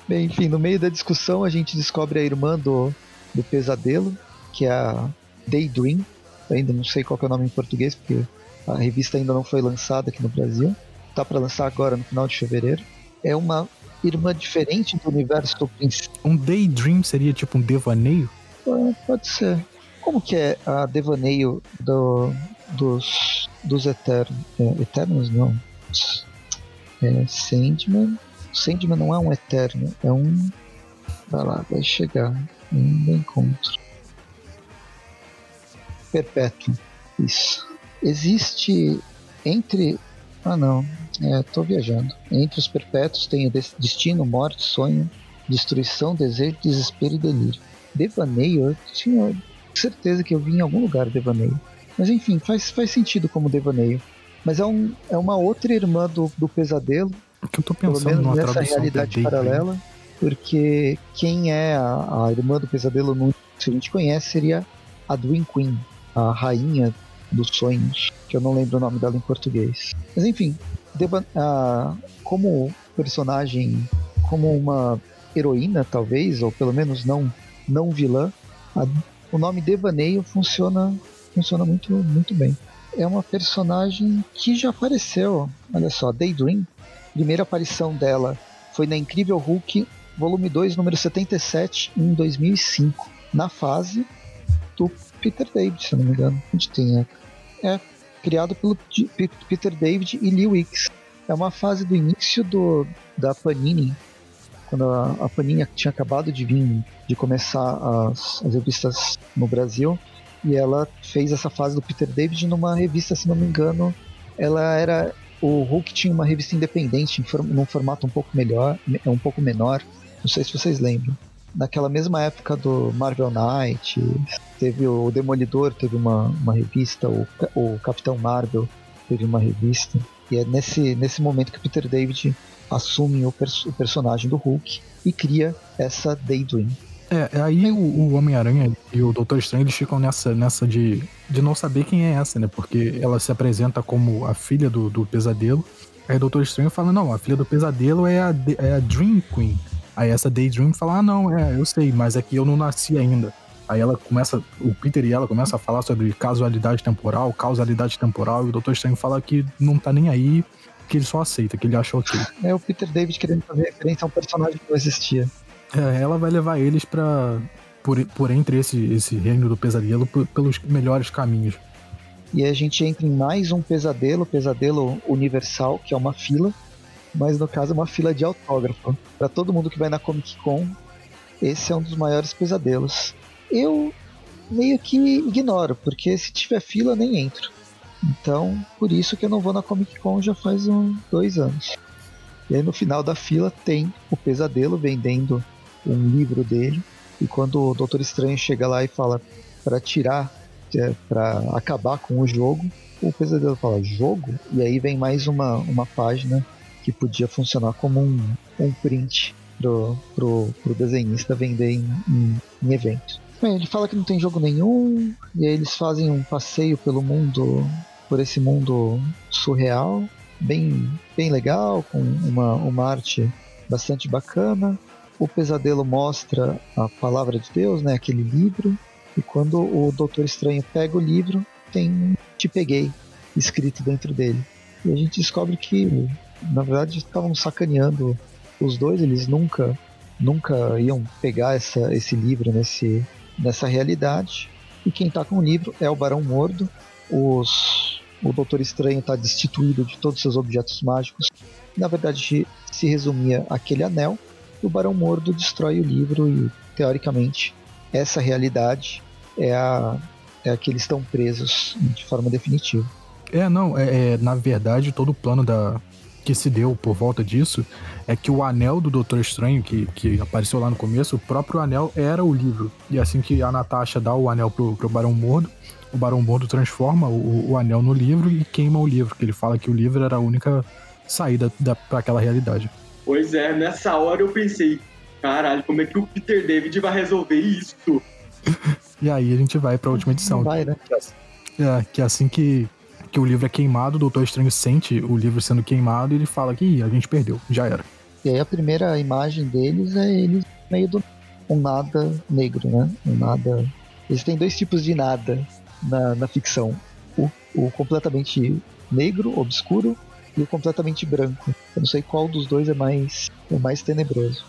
Bem, enfim, no meio da discussão a gente descobre a irmã do, do pesadelo, que é a Daydream. Eu ainda não sei qual é o nome em português, porque a revista ainda não foi lançada aqui no Brasil. Tá para lançar agora no final de fevereiro. É uma irmã diferente do universo principal. Um daydream seria tipo um devaneio? Pode ser. Como que é a devaneio do, dos, dos Eternos? É, Eternos não. É Sandman. Sandman não é um Eterno, é um. Vai lá, vai chegar. Ainda encontro. Perpétuo. Isso. Existe entre. Ah não. É, tô viajando. Entre os perpétuos tem destino, morte, sonho, destruição, desejo, desespero e delírio. Devaneio, eu tinha certeza que eu vi em algum lugar Devaneio. Mas enfim, faz, faz sentido como Devaneio. Mas é, um, é uma outra irmã do, do pesadelo, que eu tô pelo pensando menos numa nessa realidade paralela, porque quem é a, a irmã do pesadelo no que a gente conhece seria a Dream Queen, a rainha dos sonhos, que eu não lembro o nome dela em português. Mas enfim, Deba- a- como personagem, como uma heroína talvez, ou pelo menos não não vilã, a- o nome Devaneio funciona funciona muito muito bem. É uma personagem que já apareceu, olha só, Daydream. Primeira aparição dela foi na Incrível Hulk, volume 2, número 77, em 2005, na fase do Peter David, se não me engano. Onde tem? É, é criado pelo Peter David e Lee Wicks. É uma fase do início do, da Panini, quando a, a tinha acabado de vir, de começar as, as revistas no Brasil, e ela fez essa fase do Peter David numa revista, se não me engano, ela era o Hulk tinha uma revista independente num formato um pouco melhor, me- um pouco menor. Não sei se vocês lembram. Naquela mesma época do Marvel Knight, teve o Demolidor, teve uma, uma revista, o, o Capitão Marvel teve uma revista. E é nesse, nesse momento que o Peter David assume o, pers- o personagem do Hulk e cria essa Daydream. É, é aí o, o Homem-Aranha e o Doutor Estranho eles ficam nessa, nessa de, de não saber quem é essa, né? Porque ela se apresenta como a filha do, do pesadelo. Aí o Doutor Estranho fala, não, a filha do pesadelo é a, é a Dream Queen. Aí essa Daydream fala, ah, não, é, eu sei, mas é que eu não nasci ainda. Aí ela começa, o Peter e ela começam a falar sobre casualidade temporal, causalidade temporal, e o Doutor Estranho fala que não tá nem aí, que ele só aceita, que ele acha ok. É o Peter David querendo fazer referência a um personagem que não existia. É, ela vai levar eles para por, por entre esse, esse reino do pesadelo p- pelos melhores caminhos. E aí a gente entra em mais um pesadelo, pesadelo universal, que é uma fila, mas no caso é uma fila de autógrafo. Para todo mundo que vai na Comic Con, esse é um dos maiores pesadelos. Eu meio que ignoro, porque se tiver fila nem entro. Então, por isso que eu não vou na Comic Con já faz uns dois anos. E aí no final da fila tem o Pesadelo vendendo um livro dele. E quando o Doutor Estranho chega lá e fala para tirar, é, para acabar com o jogo, o Pesadelo fala jogo? E aí vem mais uma, uma página que podia funcionar como um, um print pro, pro, pro desenhista vender em, em, em evento. Bem, ele fala que não tem jogo nenhum, e aí eles fazem um passeio pelo mundo, por esse mundo surreal, bem, bem legal, com uma, uma arte bastante bacana. O pesadelo mostra a palavra de Deus, né, aquele livro, e quando o Doutor Estranho pega o livro, tem Te Peguei escrito dentro dele. E a gente descobre que, na verdade, estavam sacaneando os dois, eles nunca nunca iam pegar essa, esse livro nesse, nessa realidade. E quem está com o livro é o Barão Mordo. Os, o Doutor Estranho está destituído de todos os seus objetos mágicos. Na verdade, se resumia aquele anel. E o Barão Mordo destrói o livro e, teoricamente, essa realidade é a, é a que eles estão presos de forma definitiva. É, não, é, é, na verdade todo o plano da, que se deu por volta disso é que o anel do Doutor Estranho, que, que apareceu lá no começo, o próprio anel era o livro. E assim que a Natasha dá o anel pro, pro Barão Mordo, o Barão Mordo transforma o, o anel no livro e queima o livro, que ele fala que o livro era a única saída para aquela realidade. Pois é, nessa hora eu pensei, caralho, como é que o Peter David vai resolver isso? e aí a gente vai pra última edição. Vai, né? É, que é assim que que o livro é queimado, o Doutor Estranho sente o livro sendo queimado e ele fala que a gente perdeu, já era. E aí a primeira imagem deles é eles meio do um nada negro, né? Um nada. Eles têm dois tipos de nada na, na ficção. O, o completamente negro, obscuro, e o completamente branco. Eu não sei qual dos dois é mais, é mais tenebroso.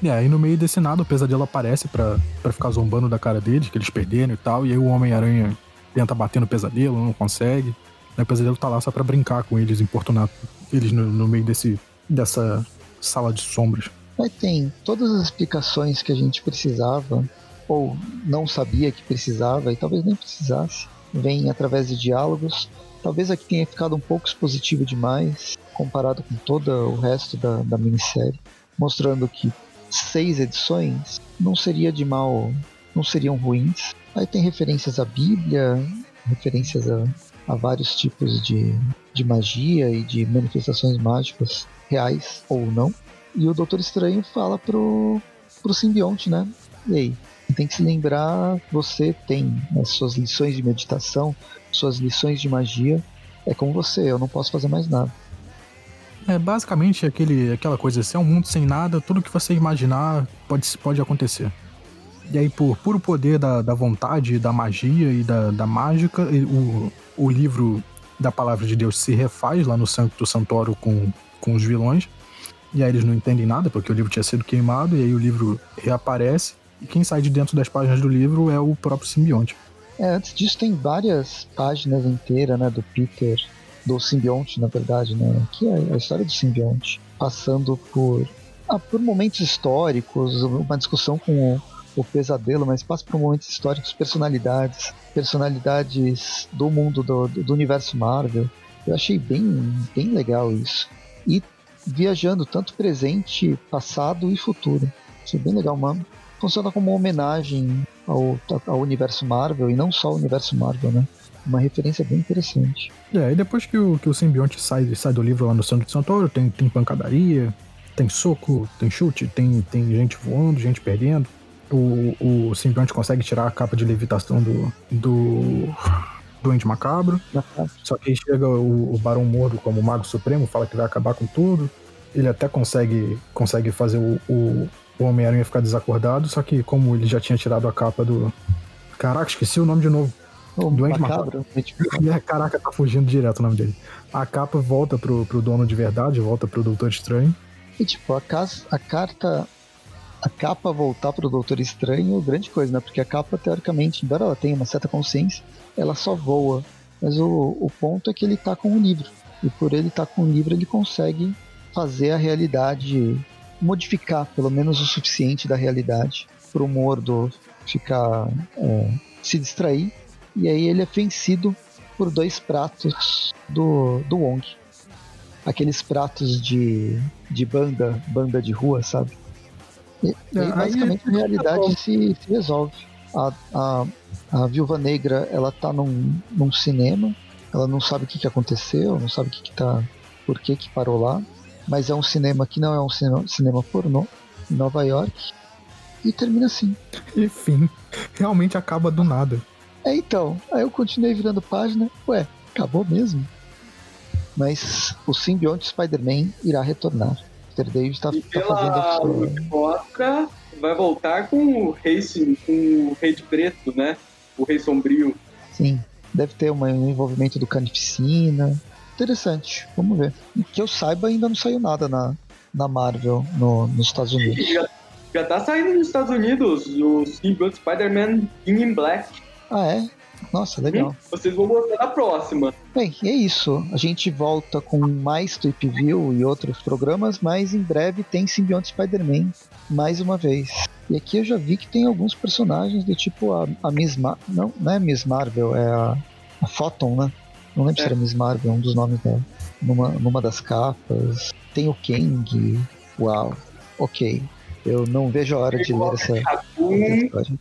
E aí no meio desse nada o pesadelo aparece para ficar zombando da cara deles, que eles perderam e tal, e aí o Homem-Aranha tenta bater no pesadelo, não consegue. Aí o pesadelo tá lá só pra brincar com eles, importunar eles no, no meio desse, dessa sala de sombras. Aí tem todas as explicações que a gente precisava, ou não sabia que precisava, e talvez nem precisasse, vem através de diálogos. Talvez aqui tenha ficado um pouco expositivo demais, comparado com todo o resto da, da minissérie, mostrando que seis edições não seria de mal, não seriam ruins. Aí tem referências à Bíblia, referências a, a vários tipos de, de magia e de manifestações mágicas reais ou não. E o Doutor Estranho fala pro, pro simbionte, né? E aí, tem que se lembrar, você tem as suas lições de meditação, suas lições de magia, é com você, eu não posso fazer mais nada. É basicamente aquele, aquela coisa assim, é um mundo sem nada, tudo que você imaginar pode, pode acontecer. E aí, por puro poder da, da vontade, da magia e da, da mágica, o, o livro da palavra de Deus se refaz lá no Santo Santuário com, com os vilões. E aí eles não entendem nada, porque o livro tinha sido queimado, e aí o livro reaparece. E quem sai de dentro das páginas do livro é o próprio simbionte. É, antes disso tem várias páginas inteiras, né, do Peter, do simbionte, na verdade, né, que é a história do simbionte, passando por, ah, por momentos históricos, uma discussão com o o pesadelo, mas passa por momentos históricos, personalidades, personalidades do mundo do, do universo Marvel. Eu achei bem, bem legal isso. E viajando tanto presente, passado e futuro. Achei bem legal, mano. Funciona como uma homenagem ao, ao universo Marvel e não só ao universo Marvel, né? Uma referência bem interessante. É, e depois que o, que o simbionte sai, sai do livro lá no Santo de Santoro, tem, tem pancadaria, tem soco, tem chute, tem, tem gente voando, gente perdendo o, o simbionte consegue tirar a capa de levitação do, do Duende Macabro. Só que aí chega o, o Barão Mordo como Mago Supremo, fala que vai acabar com tudo. Ele até consegue, consegue fazer o, o, o Homem-Aranha ficar desacordado, só que como ele já tinha tirado a capa do. Caraca, esqueci o nome de noova O Duende Macabro. macabro. É, caraca, tá fugindo direto o nome dele. A capa volta pro, pro dono de verdade, volta pro Doutor Estranho. E tipo, a, casa, a carta a capa voltar pro Doutor Estranho, grande coisa, né? Porque a capa, teoricamente, embora ela tenha uma certa consciência, ela só voa. Mas o, o ponto é que ele tá com o livro. E por ele estar tá com o livro, ele consegue fazer a realidade, modificar pelo menos o suficiente da realidade pro Mordo ficar é, se distrair e aí ele é vencido por dois pratos do, do Wong. Aqueles pratos de, de banda, banda de rua, sabe? E, e aí, basicamente a realidade se, se resolve. A, a, a Viúva Negra, ela tá num, num cinema, ela não sabe o que, que aconteceu, não sabe o que, que tá. por que, que parou lá. Mas é um cinema que não é um cinema, cinema pornô, em Nova York. E termina assim. Enfim, realmente acaba do nada. É então, aí eu continuei virando página, ué, acabou mesmo? Mas o simbionte Spider-Man irá retornar. Peter David tá, E tá fazendo a sua. Oscar vai voltar com o rei, com o rei de preto, né? O rei sombrio. Sim, deve ter um envolvimento do Carnificina. Interessante, vamos ver. Que eu saiba, ainda não saiu nada na, na Marvel no- nos Estados Unidos. Já, já tá saindo nos Estados Unidos o Symbiote Spider-Man King in Black. Ah, é? Nossa, legal. Vocês vão gostar da próxima. Bem, e é isso. A gente volta com mais Tweep View e outros programas, mas em breve tem Simbionte Spider-Man mais uma vez. E aqui eu já vi que tem alguns personagens do tipo a, a Miss Mar não, não é Miss Marvel, é a, a Photon, né? Não lembro É. se era Miss Marvel, um dos nomes dela. Numa, numa das capas. Tem o Kang. Uau. Ok. Eu não vejo a hora de ler essa, história.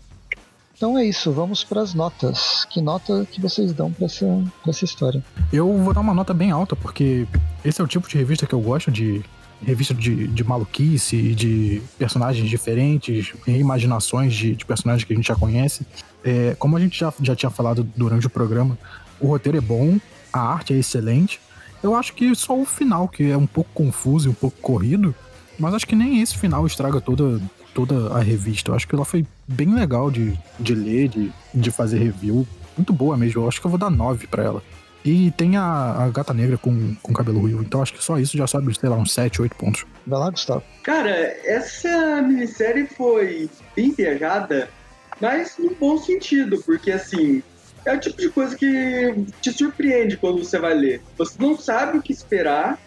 Então é isso, vamos para as notas. Que nota que vocês dão para essa, pra essa história? Eu vou dar uma nota bem alta, porque esse é o tipo de revista que eu gosto de. Revista de, de maluquice, de personagens diferentes, reimaginações de, de personagens que a gente já conhece. É, como a gente já, já tinha falado durante o programa, o roteiro é bom, a arte é excelente. Eu acho que só o final, que é um pouco confuso e um pouco corrido, mas acho que nem esse final estraga toda, toda a revista. Eu acho que ela foi bem legal de, de ler, de, de fazer review. Muito boa mesmo. Eu acho que eu vou dar 9 pra ela. E tem a, a gata negra com, com cabelo ruivo. Então acho que só isso já sobe, sei lá, uns 7, 8 pontos. Vai lá, Gustavo. Cara, essa minissérie foi bem viajada, mas no bom sentido, porque assim, é o tipo de coisa que te surpreende quando você vai ler. Você não sabe o que esperar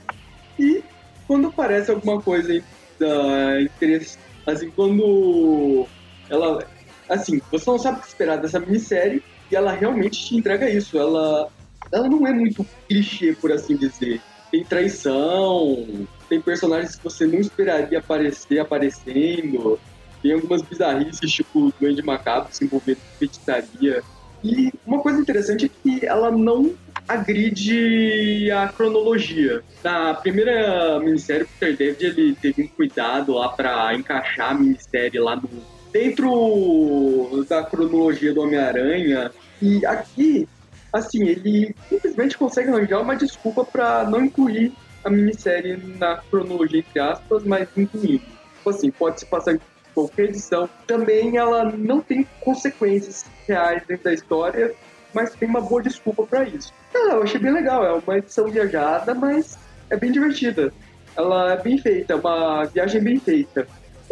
e quando aparece alguma coisa da interesse, assim, quando ela assim, você não sabe o que esperar dessa minissérie e ela realmente te entrega isso. Ela ela não é muito clichê, por assim dizer. Tem traição, tem personagens que você não esperaria aparecer aparecendo. Tem algumas bizarrices, tipo o Duende Macabro se envolvendo com feitiçaria. E uma coisa interessante é que ela não agride a cronologia. Na primeira minissérie, Peter David ele teve um cuidado lá pra encaixar a minissérie lá no, dentro da cronologia do Homem-Aranha. E aqui, assim, ele simplesmente consegue arranjar uma desculpa pra não incluir a minissérie na cronologia, entre aspas, mas incluindo. Tipo assim, pode se passar qualquer edição. Também ela não tem consequências reais dentro da história, mas tem uma boa desculpa pra isso. Ah, eu achei bem legal, é uma edição viajada, mas é bem divertida. Ela é bem feita, é uma viagem bem feita.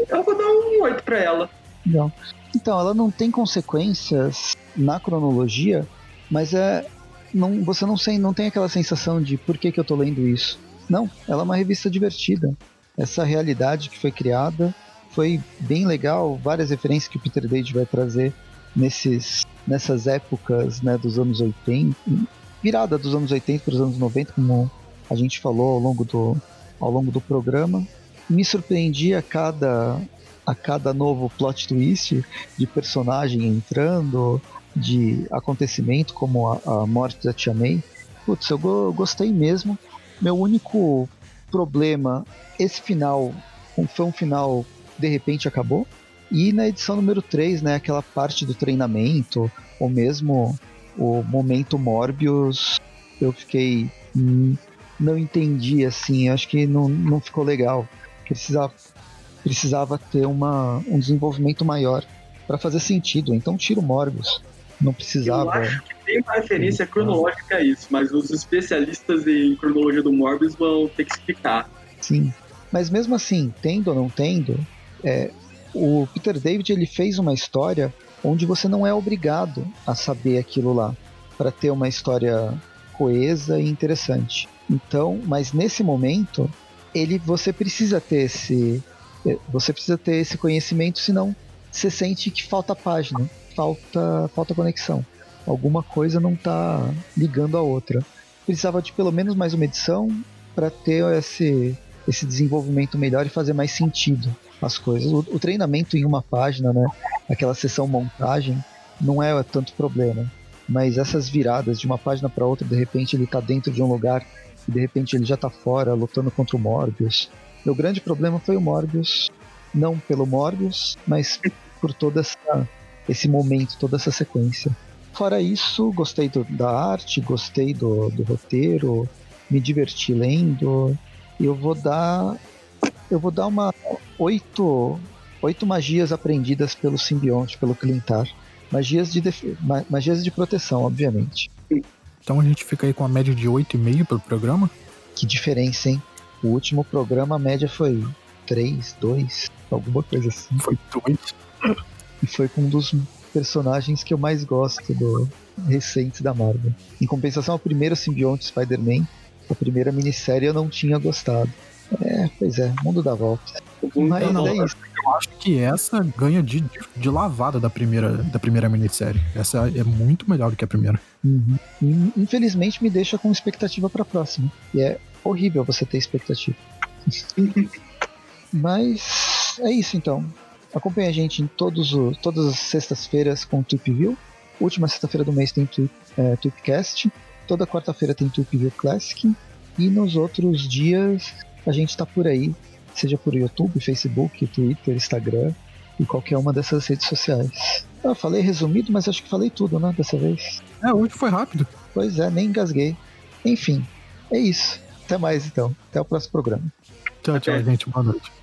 Eu vou dar um 8 pra ela. Legal. Então, ela não tem consequências na cronologia, mas é. Não, você não, sei, não tem aquela sensação de por que, que eu tô lendo isso. Não, ela é uma revista divertida. Essa realidade que foi criada foi bem legal. Várias referências que o Peter David vai trazer nesses, nessas épocas né, dos anos 80, virada dos anos 80 para os anos 90, como a gente falou ao longo do, ao longo do programa. Me surpreendi a cada, a cada novo plot twist de personagem entrando, de acontecimento como a, a morte da Tia May. Putz, eu go- gostei mesmo. Meu único problema, esse final foi um final de repente acabou. E na edição número 3, né, aquela parte do treinamento, ou mesmo o momento Morbius, eu fiquei. hum, não entendi assim, acho que não, não ficou legal. Precisava, precisava ter uma, um desenvolvimento maior para fazer sentido. Então tira o Morbius. Não Eu precisava. acho que tem uma referência cronológica a isso, mas os especialistas em cronologia do Morbius vão ter que explicar. Sim. Mas mesmo assim, tendo ou não tendo, é, o Peter David ele fez uma história onde você não é obrigado a saber aquilo lá para ter uma história coesa e interessante. Então, mas nesse momento, ele você precisa ter esse é, você precisa ter esse conhecimento, senão você sente que falta página, falta, falta conexão. Alguma coisa não tá ligando a outra. Precisava de pelo menos mais uma edição para ter esse, esse desenvolvimento melhor e fazer mais sentido as coisas. O, o treinamento em uma página, né? Aquela sessão montagem, não é tanto problema. Mas essas viradas de uma página para outra, de repente ele tá dentro de um lugar e de repente ele já tá fora, lutando contra o Morbius. Meu grande problema foi o Morbius. Não pelo Morbius, mas por todo essa, esse momento, toda essa sequência. Fora isso, gostei do, da arte, gostei do, do roteiro, me diverti lendo. Eu vou dar. Eu vou dar uma oito, oito magias aprendidas pelo simbionte, pelo Clintar. Magias de, def... magias de proteção, obviamente. Então a gente fica aí com a média de 8,5 pelo programa? Que diferença, hein? O último programa a média foi 3, 2, alguma coisa assim. Foi 2. E foi com um dos personagens que eu mais gosto do recente da Marvel. Em compensação, o primeiro simbionte Spider-Man, a primeira minissérie eu não tinha gostado. É, pois é, mundo dá volta. Mas não, é isso. Eu acho que essa ganha de, de lavada da primeira, da primeira minissérie. Essa é muito melhor do que a primeira. Uhum. Infelizmente me deixa com expectativa pra próxima. E é horrível você ter expectativa. Mas é isso então. Acompanhe a gente em todos os, todas as sextas-feiras com o Tweep View. Última sexta-feira do mês tem Tweep, é, Tweepcast. Toda quarta-feira tem Tweep View Classic. E nos outros dias a gente está por aí, seja por YouTube, Facebook, Twitter, Instagram e qualquer uma dessas redes sociais. Eu falei resumido, mas acho que falei tudo, né, dessa vez. É, hoje foi rápido. Pois é, nem engasguei. Enfim, é isso. Até mais então. Até o próximo programa. Tchau, tchau, gente. Boa noite.